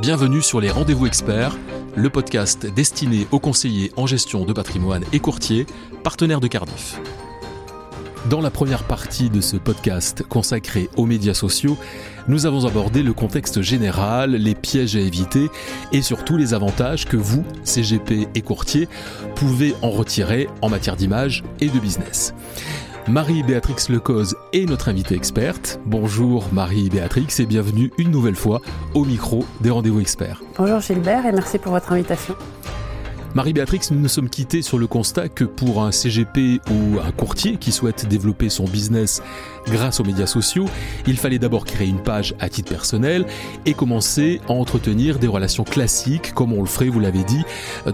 Bienvenue sur les Rendez-vous Experts, le podcast destiné aux conseillers en gestion de patrimoine et courtiers, partenaires de Cardiff. Dans la première partie de ce podcast consacré aux médias sociaux, nous avons abordé le contexte général, les pièges à éviter et surtout les avantages que vous, CGP et courtiers, pouvez en retirer en matière d'image et de business. Marie-Béatrix Lecause est notre invitée experte. Bonjour Marie-Béatrix et bienvenue une nouvelle fois au micro des Rendez-vous Experts. Bonjour Gilbert et merci pour votre invitation. Marie-Béatrix, nous nous sommes quittés sur le constat que pour un CGP ou un courtier qui souhaite développer son business grâce aux médias sociaux, il fallait d'abord créer une page à titre personnel et commencer à entretenir des relations classiques comme on le ferait, vous l'avez dit,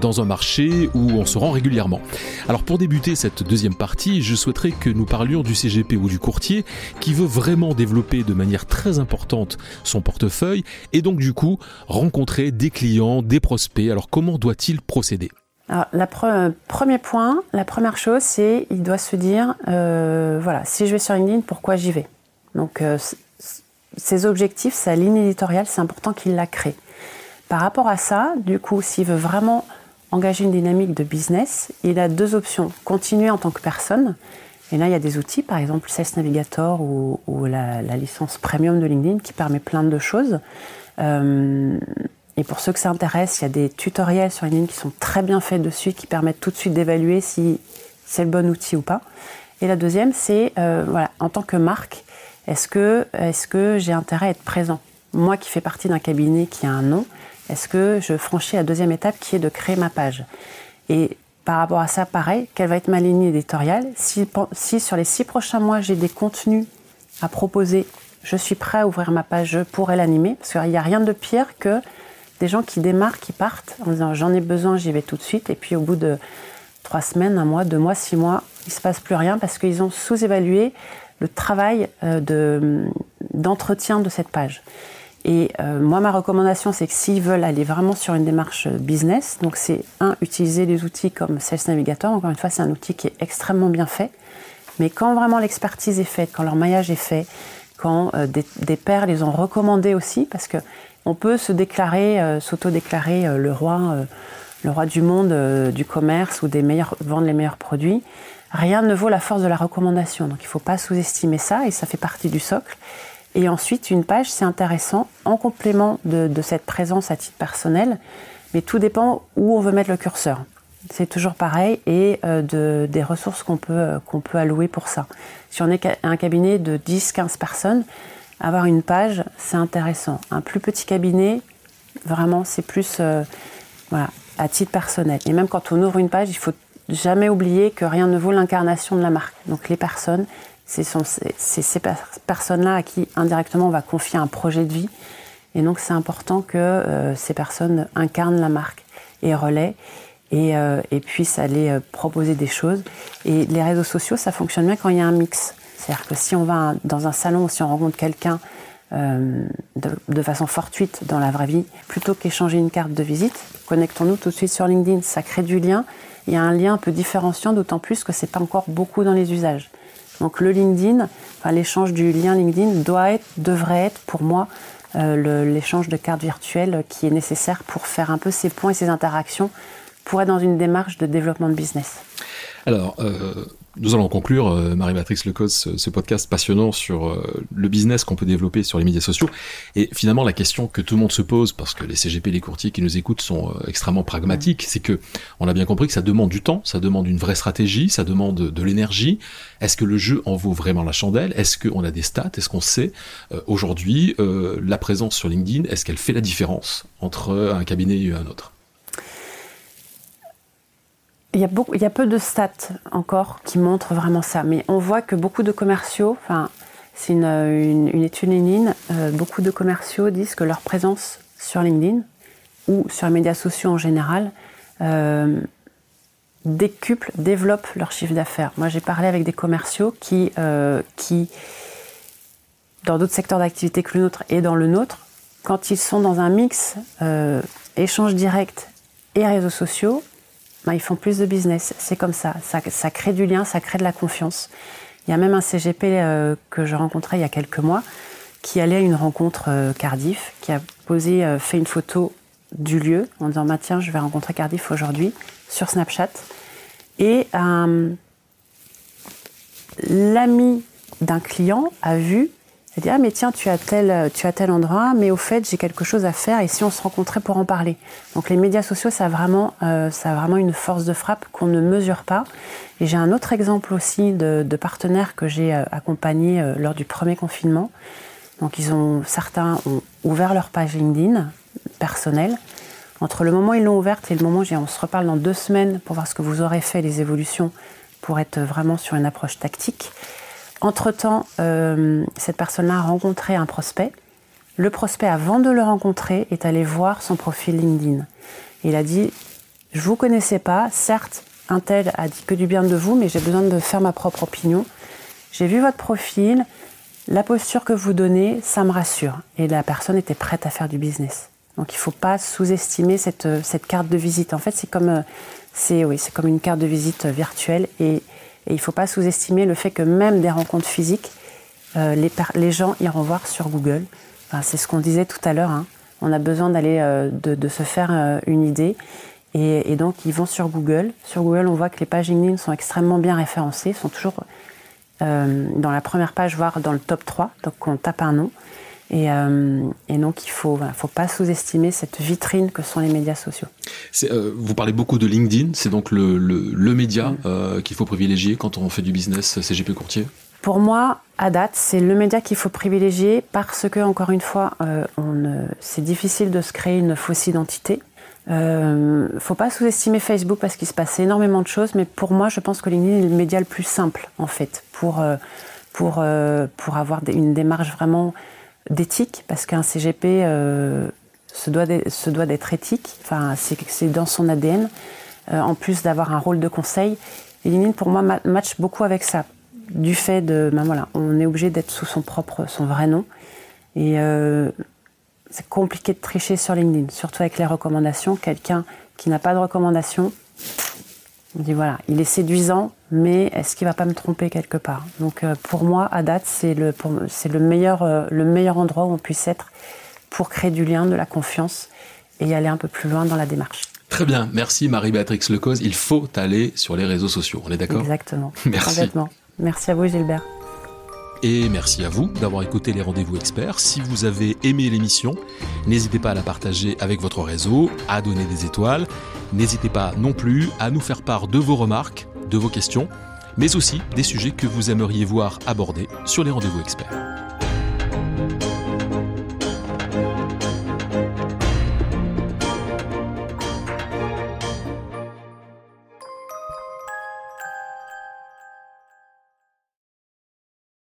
dans un marché où on se rend régulièrement. Alors pour débuter cette deuxième partie, je souhaiterais que nous parlions du CGP ou du courtier qui veut vraiment développer de manière très importante son portefeuille et donc du coup rencontrer des clients, des prospects. Alors comment doit-il procéder? Alors, la premier point, la première chose, c'est il doit se dire, euh, voilà, si je vais sur LinkedIn, pourquoi j'y vais? Donc, euh, ses objectifs, sa ligne éditoriale, c'est important qu'il la crée. Par rapport à ça, du coup, s'il veut vraiment engager une dynamique de business, il a deux options. Continuer en tant que personne, et là, il y a des outils, par exemple Sales Navigator ou, la, licence premium de LinkedIn qui permet plein de choses. Euh, et pour ceux que ça intéresse, il y a des tutoriels sur LinkedIn qui sont très bien faits dessus, qui permettent tout de suite d'évaluer si c'est le bon outil ou pas. Et la deuxième, c'est euh, voilà, en tant que marque, est-ce que, est que j'ai intérêt à être présent? Moi qui fais partie d'un cabinet qui a un nom, est-ce que je franchis la deuxième étape qui est de créer ma page? Et par rapport à ça, pareil, quelle va être ma ligne éditoriale? Si, si sur les six prochains mois, j'ai des contenus à proposer, je suis prêt à ouvrir ma page, je pourrais l'animer, parce qu'il n'y a rien de pire que des gens qui démarrent, qui partent en disant j'en ai besoin, j'y vais tout de suite. Et puis au bout de trois semaines, un mois, deux mois, six mois, il ne se passe plus rien parce qu'ils ont sous-évalué le travail euh, d'entretien de, cette page. Et euh, moi, ma recommandation, c'est que s'ils veulent aller vraiment sur une démarche business, donc c'est un, utiliser des outils comme Sales Navigator. Encore une fois, c'est un outil qui est extrêmement bien fait. Mais quand vraiment l'expertise est faite, quand leur maillage est fait, quand euh, des, des, pairs les ont recommandés aussi, parce que on peut se déclarer, euh, s'auto-déclarer le roi, euh, le roi du monde du commerce ou des meilleurs, vendre les meilleurs produits. Rien ne vaut la force de la recommandation. Donc il ne faut pas sous-estimer ça et ça fait partie du socle. Et ensuite, une page, c'est intéressant en complément de, cette présence à titre personnel, mais tout dépend où on veut mettre le curseur. C'est toujours pareil et de, des ressources qu'on peut, qu'on peut allouer pour ça. Si on est un cabinet de 10-15 personnes, avoir une page, c'est intéressant. Un plus petit cabinet, vraiment, c'est plus euh, à titre personnel. Et même quand on ouvre une page, il faut jamais oublier que rien ne vaut l'incarnation de la marque. Donc les personnes, c'est ces personnes-là à qui indirectement on va confier un projet de vie. Et donc c'est important que euh, ces personnes incarnent la marque et relaient et, euh, et puissent aller proposer des choses. Et les réseaux sociaux, ça fonctionne bien quand il y a un mix. C'est-à-dire que si on va dans un salon, si on rencontre quelqu'un euh, de, façon fortuite dans la vraie vie, plutôt qu'échanger une carte de visite, connectons-nous tout de suite sur LinkedIn. Ça crée du lien. Il y a un lien un peu différenciant, d'autant plus que c'est pas encore beaucoup dans les usages. Donc le LinkedIn, enfin, l'échange du lien LinkedIn doit être, devrait être pour moi euh, l'échange de cartes virtuelles qui est nécessaire pour faire un peu ces points et ces interactions pour être dans une démarche de développement de business. Alors, euh, nous allons conclure, euh, Marie-Matrix Lecause, ce, ce, podcast passionnant sur euh, le business qu'on peut développer sur les médias sociaux. Et finalement, la question que tout le monde se pose, parce que les CGP, les courtiers qui nous écoutent sont euh, extrêmement pragmatiques, c'est que on a bien compris que ça demande du temps, ça demande une vraie stratégie, ça demande de l'énergie. Est-ce que le jeu en vaut vraiment la chandelle? Est-ce qu'on a des stats? Est-ce qu'on sait aujourd'hui la présence sur LinkedIn? Est-ce qu'elle fait la différence entre un cabinet et un autre? Il y, a peu de stats encore qui montrent vraiment ça, mais on voit que beaucoup de commerciaux, enfin, c'est une, étude LinkedIn, euh, beaucoup de commerciaux disent que leur présence sur LinkedIn ou sur les médias sociaux en général euh, décuple, développe leur chiffre d'affaires. Moi, j'ai parlé avec des commerciaux qui, euh, qui dans d'autres secteurs d'activité que le nôtre et dans le nôtre, quand ils sont dans un mix échange direct et réseaux sociaux, ils font plus de business. C'est comme ça. ça. crée du lien, ça crée de la confiance. Il y a même un CGP euh, que je rencontrais il y a quelques mois qui allait à une rencontre euh, Cardiff, qui a posé, euh, fait une photo du lieu en disant bah, tiens, je vais rencontrer Cardiff aujourd'hui sur Snapchat. Et l'ami d'un client a vu dit ah mais tiens tu as tel tu as tel endroit mais au fait j'ai quelque chose à faire et si on se rencontrait pour en parler. Donc les médias sociaux ça a vraiment euh, ça a vraiment une force de frappe qu'on ne mesure pas. Et j'ai un autre exemple aussi de, de partenaires que j'ai euh, accompagnés euh, lors du premier confinement. Donc ils ont certains ont ouvert leur page LinkedIn personnelle entre le moment où ils l'ont ouverte et le moment où on se reparle dans deux semaines pour voir ce que vous aurez fait les évolutions pour être vraiment sur une approche tactique entre-temps, euh, cette personne-là a rencontré un prospect. Le prospect, avant de le rencontrer, est allé voir son profil LinkedIn. Il a dit, je vous connaissais pas, certes, un tel a dit que du bien de vous, mais j'ai besoin de faire ma propre opinion. J'ai vu votre profil, la posture que vous donnez, ça me rassure. Et la personne était prête à faire du business. Donc il ne faut pas sous-estimer cette, cette, carte de visite. En fait, c'est comme, euh, une carte de visite virtuelle. Et il ne faut pas sous-estimer le fait que même des rencontres physiques, euh, les, gens iront voir sur Google. C'est ce qu'on disait tout à l'heure. Hein. On a besoin d'aller euh, de, se faire euh, une idée. Et, et, donc, ils vont sur Google. Sur Google, on voit que les pages LinkedIn sont extrêmement bien référencées, sont toujours dans la première page, voire dans le top 3. Donc, on tape un nom. Et, euh, et, donc, il ne faut, voilà, faut pas sous-estimer cette vitrine que sont les médias sociaux. Euh, vous parlez beaucoup de LinkedIn, c'est donc le, le, le média mm. euh, qu'il faut privilégier quand on fait du business CGP courtier? Pour moi, à date, c'est le média qu'il faut privilégier parce que, encore une fois, c'est difficile de se créer une fausse identité. Euh, faut pas sous-estimer Facebook parce qu'il se passe énormément de choses, mais pour moi, je pense que LinkedIn est le média le plus simple, en fait, pour, pour, pour avoir une démarche vraiment d'éthique, parce qu'un CGP euh, se doit d'être éthique, enfin, c'est dans son ADN, euh, en plus d'avoir un rôle de conseil. Et LinkedIn, pour moi, match beaucoup avec ça, du fait de, ben voilà, on est obligé d'être sous son propre, son vrai nom. Et euh, c'est compliqué de tricher sur LinkedIn, surtout avec les recommandations. Quelqu'un qui n'a pas de recommandations, on dit voilà, il est séduisant, mais est-ce qu'il va pas me tromper quelque part? Donc euh, pour moi, à date, c'est le, le, meilleur, euh, le meilleur endroit où on puisse être pour créer du lien, de la confiance et aller un peu plus loin dans la démarche. Très bien, merci Marie-Béatrix Lecause. Il faut aller sur les réseaux sociaux, on est d'accord? Exactement. Merci. Merci à vous Gilbert. Et merci à vous d'avoir écouté les rendez-vous experts. Si vous avez aimé l'émission, n'hésitez pas à la partager avec votre réseau, à donner des étoiles. N'hésitez pas non plus à nous faire part de vos remarques, de vos questions, mais aussi des sujets que vous aimeriez voir abordés sur les rendez-vous experts.